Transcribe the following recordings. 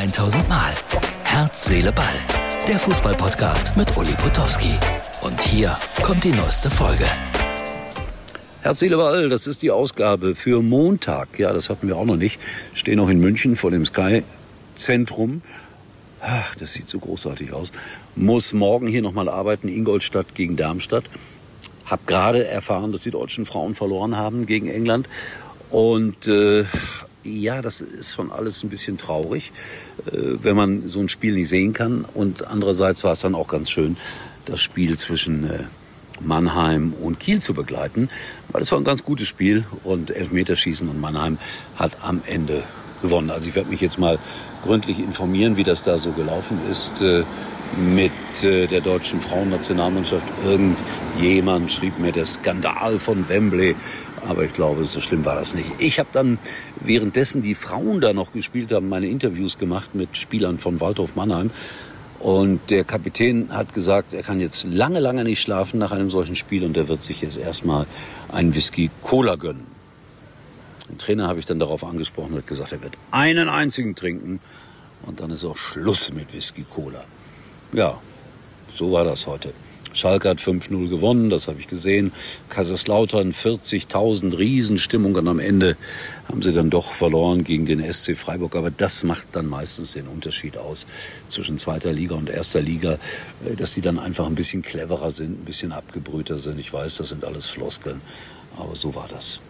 1000 Mal. Herz, Seele, Ball. Der Fußballpodcast mit Uli Potowski. Und hier kommt die neueste Folge. Herz, Seele, Ball, das ist die Ausgabe für Montag. Ja, das hatten wir auch noch nicht. Stehen noch in München vor dem Sky-Zentrum. Ach, das sieht so großartig aus. Muss morgen hier nochmal arbeiten, Ingolstadt gegen Darmstadt. Hab gerade erfahren, dass die deutschen Frauen verloren haben gegen England. Und äh, ja, das ist schon alles ein bisschen traurig, äh, wenn man so ein Spiel nicht sehen kann. Und andererseits war es dann auch ganz schön, das Spiel zwischen äh, Mannheim und Kiel zu begleiten, weil es war ein ganz gutes Spiel und Elfmeterschießen und Mannheim hat am Ende gewonnen. Also ich werde mich jetzt mal gründlich informieren, wie das da so gelaufen ist äh, mit der deutschen Frauennationalmannschaft. Irgendjemand schrieb mir der Skandal von Wembley, aber ich glaube, so schlimm war das nicht. Ich habe dann währenddessen die Frauen da noch gespielt haben, meine Interviews gemacht mit Spielern von Waldhof Mannheim. Und der Kapitän hat gesagt, er kann jetzt lange, lange nicht schlafen nach einem solchen Spiel und er wird sich jetzt erstmal einen Whisky Cola gönnen. Den Trainer habe ich dann darauf angesprochen und hat gesagt, er wird einen einzigen trinken und dann ist auch Schluss mit Whisky Cola. Ja, so war das heute. Schalke hat 5-0 gewonnen, das habe ich gesehen. Kaiserslautern 40.000 Riesenstimmung und am Ende haben sie dann doch verloren gegen den SC Freiburg. Aber das macht dann meistens den Unterschied aus zwischen zweiter Liga und erster Liga, äh, dass die dann einfach ein bisschen cleverer sind, ein bisschen abgebrühter sind. Ich weiß, das sind alles Floskeln, aber so war das.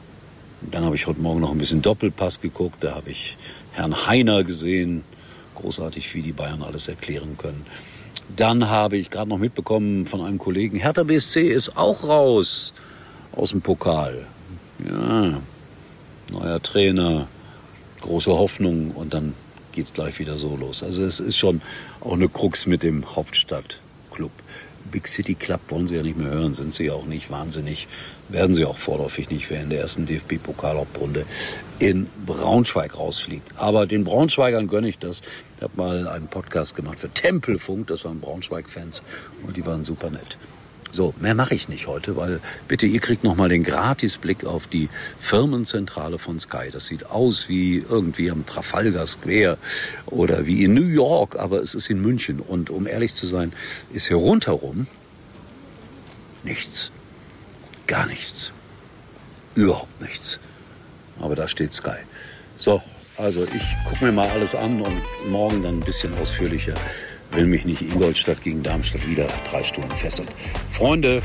Dann habe ich heute Morgen noch ein bisschen Doppelpass geguckt. Da habe ich Herrn Heiner gesehen. Großartig, wie die Bayern alles erklären können. Dann habe ich gerade noch mitbekommen von einem Kollegen, Hertha BSC ist auch raus aus dem Pokal. Ja, neuer Trainer, große Hoffnung und dann geht's gleich wieder so los. Also es ist schon auch eine Krux mit dem Hauptstadtclub. Big City Club wollen sie ja nicht mehr hören, sind sie ja auch nicht wahnsinnig. Werden sie auch vorläufig nicht, wer in der ersten DFB-Pokalhauptrunde in Braunschweig rausfliegt. Aber den Braunschweigern gönne ich das. Ich habe mal einen Podcast gemacht für Tempelfunk, das waren Braunschweig-Fans und die waren super nett. So, mehr mache ich nicht heute, weil bitte, ihr kriegt nochmal den Gratisblick auf die Firmenzentrale von Sky. Das sieht aus wie irgendwie am Trafalgar Square oder wie in New York, aber es ist in München. Und um ehrlich zu sein, ist hier rundherum nichts. Gar nichts. Überhaupt nichts. Aber da steht Sky. So, also ich gucke mir mal alles an und morgen dann ein bisschen ausführlicher will mich nicht Ingolstadt gegen Darmstadt wieder drei Stunden fesseln. Freunde.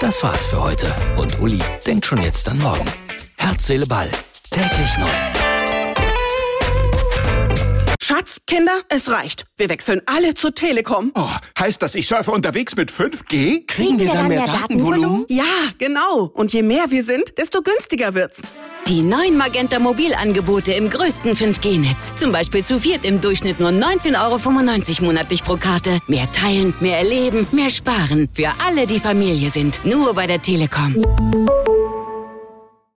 Das war's für heute. Und Uli denkt schon jetzt an morgen. Herz, Seele, Ball. Täglich neu. Schatz, Kinder, es reicht. Wir wechseln alle zur Telekom. Oh, heißt das, ich surfe unterwegs mit 5G? Kriegen wir dann mehr Datenvolumen? Ja, genau. Und je mehr wir sind, desto günstiger wird's. Die neuen Magenta Mobilangebote im größten 5G-Netz. Zum Beispiel zu viert im Durchschnitt nur 19,95 Euro monatlich pro Karte. Mehr teilen, mehr erleben, mehr sparen. Für alle, die Familie sind. Nur bei der Telekom.